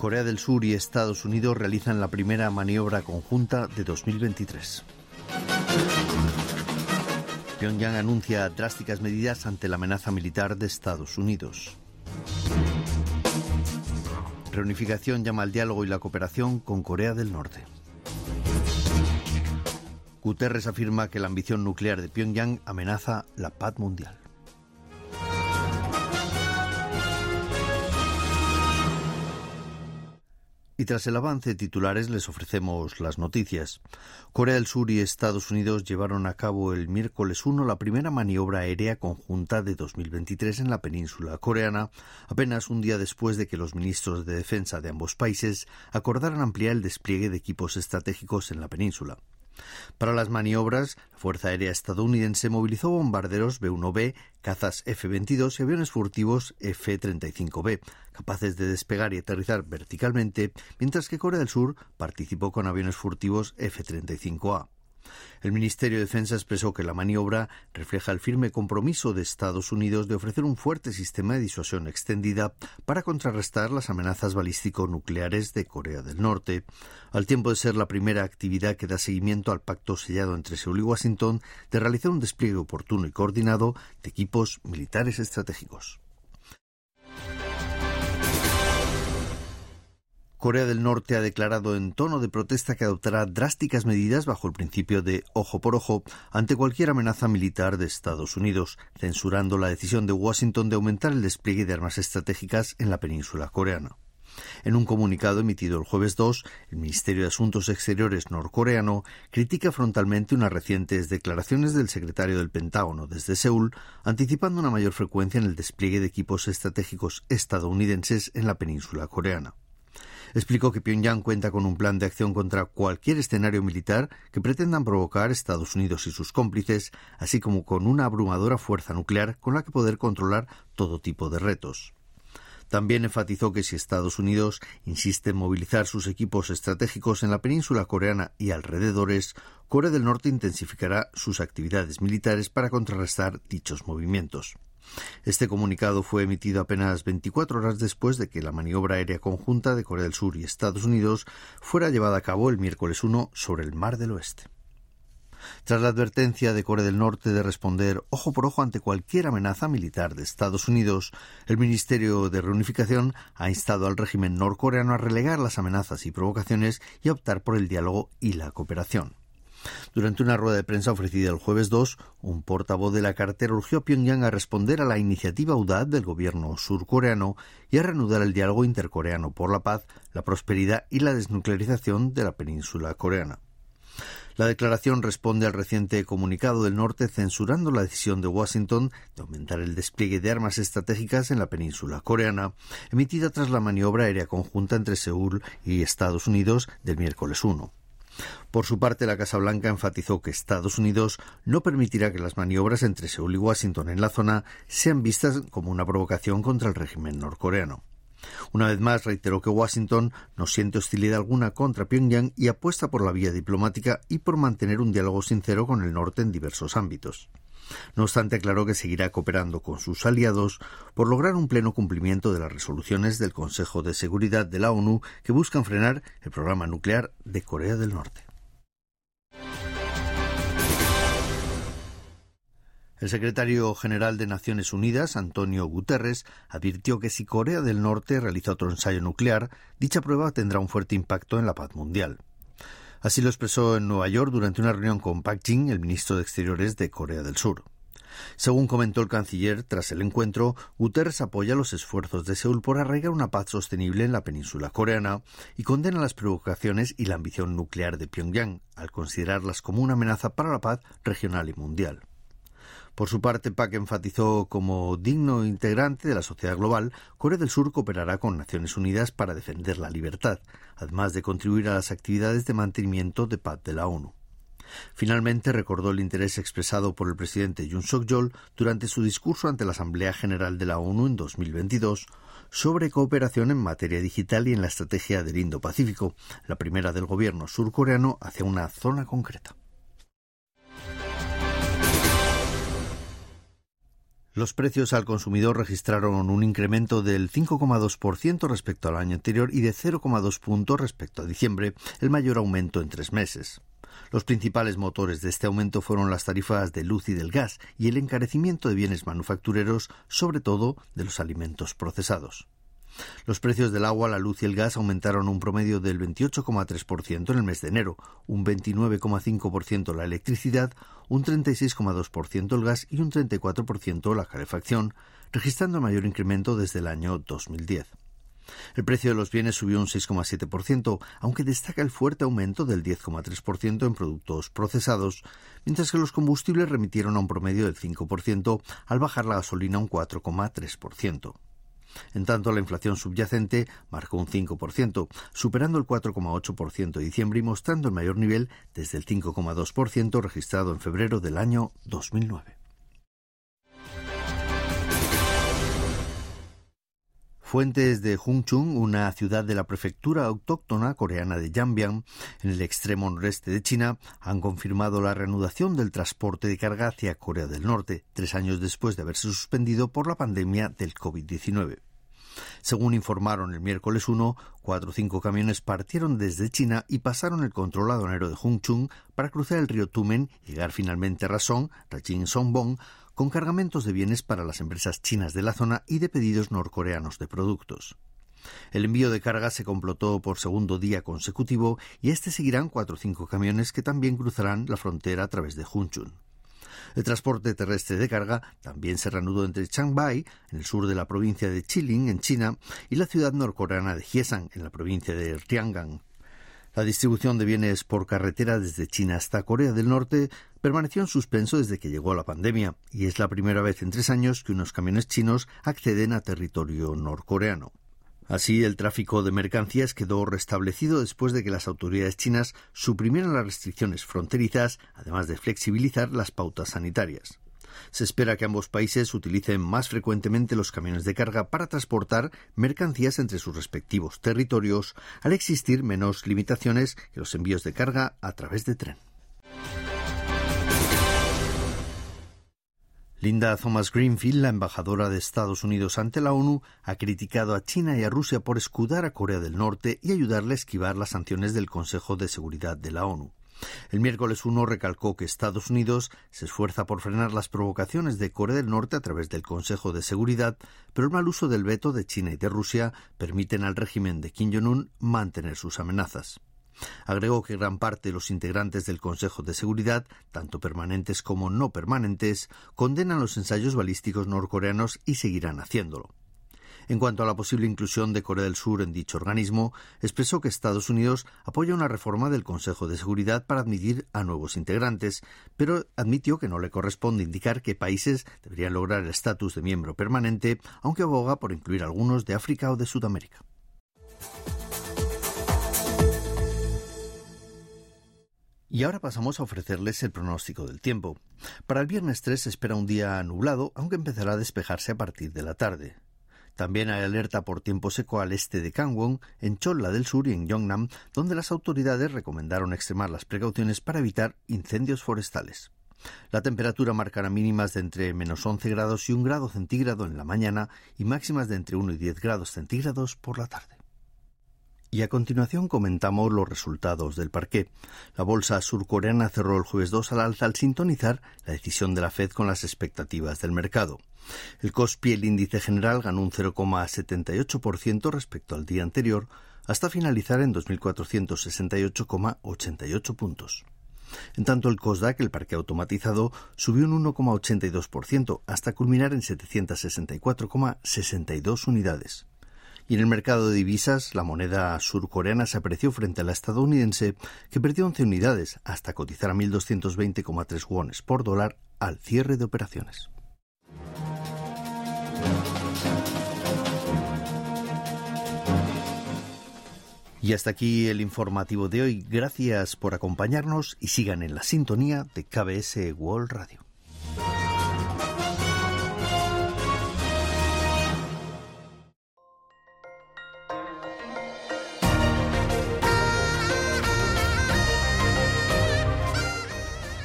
Corea del Sur y Estados Unidos realizan la primera maniobra conjunta de 2023. Pyongyang anuncia drásticas medidas ante la amenaza militar de Estados Unidos. Reunificación llama al diálogo y la cooperación con Corea del Norte. Guterres afirma que la ambición nuclear de Pyongyang amenaza la paz mundial. Y tras el avance de titulares les ofrecemos las noticias. Corea del Sur y Estados Unidos llevaron a cabo el miércoles 1 la primera maniobra aérea conjunta de 2023 en la península coreana, apenas un día después de que los ministros de defensa de ambos países acordaran ampliar el despliegue de equipos estratégicos en la península. Para las maniobras, la Fuerza Aérea estadounidense movilizó bombarderos B-1B, cazas F-22 y aviones furtivos F-35B, capaces de despegar y aterrizar verticalmente, mientras que Corea del Sur participó con aviones furtivos F-35A. El Ministerio de Defensa expresó que la maniobra refleja el firme compromiso de Estados Unidos de ofrecer un fuerte sistema de disuasión extendida para contrarrestar las amenazas balístico-nucleares de Corea del Norte, al tiempo de ser la primera actividad que da seguimiento al pacto sellado entre Seúl y Washington de realizar un despliegue oportuno y coordinado de equipos militares estratégicos. Corea del Norte ha declarado en tono de protesta que adoptará drásticas medidas bajo el principio de ojo por ojo ante cualquier amenaza militar de Estados Unidos, censurando la decisión de Washington de aumentar el despliegue de armas estratégicas en la península coreana. En un comunicado emitido el jueves 2, el Ministerio de Asuntos Exteriores norcoreano critica frontalmente unas recientes declaraciones del secretario del Pentágono desde Seúl, anticipando una mayor frecuencia en el despliegue de equipos estratégicos estadounidenses en la península coreana explicó que Pyongyang cuenta con un plan de acción contra cualquier escenario militar que pretendan provocar Estados Unidos y sus cómplices, así como con una abrumadora fuerza nuclear con la que poder controlar todo tipo de retos. También enfatizó que si Estados Unidos insiste en movilizar sus equipos estratégicos en la península coreana y alrededores, Corea del Norte intensificará sus actividades militares para contrarrestar dichos movimientos. Este comunicado fue emitido apenas 24 horas después de que la maniobra aérea conjunta de Corea del Sur y Estados Unidos fuera llevada a cabo el miércoles 1 sobre el Mar del Oeste. Tras la advertencia de Corea del Norte de responder ojo por ojo ante cualquier amenaza militar de Estados Unidos, el Ministerio de Reunificación ha instado al régimen norcoreano a relegar las amenazas y provocaciones y a optar por el diálogo y la cooperación. Durante una rueda de prensa ofrecida el jueves 2, un portavoz de la cartera urgió a Pyongyang a responder a la iniciativa audaz del gobierno surcoreano y a reanudar el diálogo intercoreano por la paz, la prosperidad y la desnuclearización de la península coreana. La declaración responde al reciente comunicado del norte censurando la decisión de Washington de aumentar el despliegue de armas estratégicas en la península coreana, emitida tras la maniobra aérea conjunta entre Seúl y Estados Unidos del miércoles 1. Por su parte, la Casa Blanca enfatizó que Estados Unidos no permitirá que las maniobras entre Seúl y Washington en la zona sean vistas como una provocación contra el régimen norcoreano. Una vez más reiteró que Washington no siente hostilidad alguna contra Pyongyang y apuesta por la vía diplomática y por mantener un diálogo sincero con el norte en diversos ámbitos. No obstante, aclaró que seguirá cooperando con sus aliados por lograr un pleno cumplimiento de las resoluciones del Consejo de Seguridad de la ONU que buscan frenar el programa nuclear de Corea del Norte. El secretario general de Naciones Unidas, Antonio Guterres, advirtió que si Corea del Norte realiza otro ensayo nuclear, dicha prueba tendrá un fuerte impacto en la paz mundial. Así lo expresó en Nueva York durante una reunión con Park Jin, el ministro de Exteriores de Corea del Sur. Según comentó el canciller, tras el encuentro, Guterres apoya los esfuerzos de Seúl por arraigar una paz sostenible en la península coreana y condena las provocaciones y la ambición nuclear de Pyongyang, al considerarlas como una amenaza para la paz regional y mundial. Por su parte, PAC enfatizó como digno integrante de la sociedad global, Corea del Sur cooperará con Naciones Unidas para defender la libertad, además de contribuir a las actividades de mantenimiento de paz de la ONU. Finalmente recordó el interés expresado por el presidente Yoon Suk-yeol durante su discurso ante la Asamblea General de la ONU en 2022 sobre cooperación en materia digital y en la estrategia del Indo-Pacífico, la primera del gobierno surcoreano hacia una zona concreta. Los precios al consumidor registraron un incremento del 5,2% respecto al año anterior y de 0,2 puntos respecto a diciembre, el mayor aumento en tres meses. Los principales motores de este aumento fueron las tarifas de luz y del gas y el encarecimiento de bienes manufactureros, sobre todo de los alimentos procesados. Los precios del agua, la luz y el gas aumentaron un promedio del 28,3% en el mes de enero, un 29,5% la electricidad, un 36,2% el gas y un 34% la calefacción, registrando el mayor incremento desde el año 2010. El precio de los bienes subió un 6,7%, aunque destaca el fuerte aumento del 10,3% en productos procesados, mientras que los combustibles remitieron a un promedio del 5% al bajar la gasolina un 4,3%. En tanto, la inflación subyacente marcó un 5%, superando el 4,8% de diciembre y mostrando el mayor nivel desde el 5,2% registrado en febrero del año 2009. Fuentes de Hungchung, una ciudad de la prefectura autóctona coreana de Yambian, en el extremo noreste de China, han confirmado la reanudación del transporte de carga hacia Corea del Norte, tres años después de haberse suspendido por la pandemia del COVID-19. Según informaron el miércoles 1, cuatro o cinco camiones partieron desde China y pasaron el control aduanero de Hungchung para cruzar el río Tumen y llegar finalmente a Rasong, Rajin Songbong, con cargamentos de bienes para las empresas chinas de la zona y de pedidos norcoreanos de productos. El envío de carga se complotó por segundo día consecutivo y este seguirán cuatro o cinco camiones que también cruzarán la frontera a través de Hunchun. El transporte terrestre de carga también se reanudó entre Changbai, en el sur de la provincia de Chiling, en China, y la ciudad norcoreana de Hyesan, en la provincia de Tiangang. La distribución de bienes por carretera desde China hasta Corea del Norte permaneció en suspenso desde que llegó la pandemia, y es la primera vez en tres años que unos camiones chinos acceden a territorio norcoreano. Así, el tráfico de mercancías quedó restablecido después de que las autoridades chinas suprimieran las restricciones fronterizas, además de flexibilizar las pautas sanitarias. Se espera que ambos países utilicen más frecuentemente los camiones de carga para transportar mercancías entre sus respectivos territorios, al existir menos limitaciones que los envíos de carga a través de tren. Linda Thomas Greenfield, la embajadora de Estados Unidos ante la ONU, ha criticado a China y a Rusia por escudar a Corea del Norte y ayudarle a esquivar las sanciones del Consejo de Seguridad de la ONU. El miércoles 1 recalcó que Estados Unidos se esfuerza por frenar las provocaciones de Corea del Norte a través del Consejo de Seguridad, pero el mal uso del veto de China y de Rusia permiten al régimen de Kim Jong-un mantener sus amenazas. Agregó que gran parte de los integrantes del Consejo de Seguridad, tanto permanentes como no permanentes, condenan los ensayos balísticos norcoreanos y seguirán haciéndolo. En cuanto a la posible inclusión de Corea del Sur en dicho organismo, expresó que Estados Unidos apoya una reforma del Consejo de Seguridad para admitir a nuevos integrantes, pero admitió que no le corresponde indicar qué países deberían lograr el estatus de miembro permanente, aunque aboga por incluir algunos de África o de Sudamérica. Y ahora pasamos a ofrecerles el pronóstico del tiempo. Para el viernes 3 se espera un día nublado, aunque empezará a despejarse a partir de la tarde. También hay alerta por tiempo seco al este de Gangwon, en Cholla del Sur y en Yongnam, donde las autoridades recomendaron extremar las precauciones para evitar incendios forestales. La temperatura marcará mínimas de entre menos 11 grados y un grado centígrado en la mañana y máximas de entre 1 y 10 grados centígrados por la tarde. Y a continuación comentamos los resultados del parqué. La bolsa surcoreana cerró el jueves 2 al alza al sintonizar la decisión de la Fed con las expectativas del mercado. El COSPI, el índice general, ganó un 0,78% respecto al día anterior, hasta finalizar en 2.468,88 puntos. En tanto, el COSDAC, el parque automatizado, subió un 1,82% hasta culminar en 764,62 unidades. Y en el mercado de divisas, la moneda surcoreana se apreció frente a la estadounidense, que perdió 11 unidades hasta cotizar a 1.220,3 wones por dólar al cierre de operaciones. Y hasta aquí el informativo de hoy. Gracias por acompañarnos y sigan en la sintonía de KBS World Radio.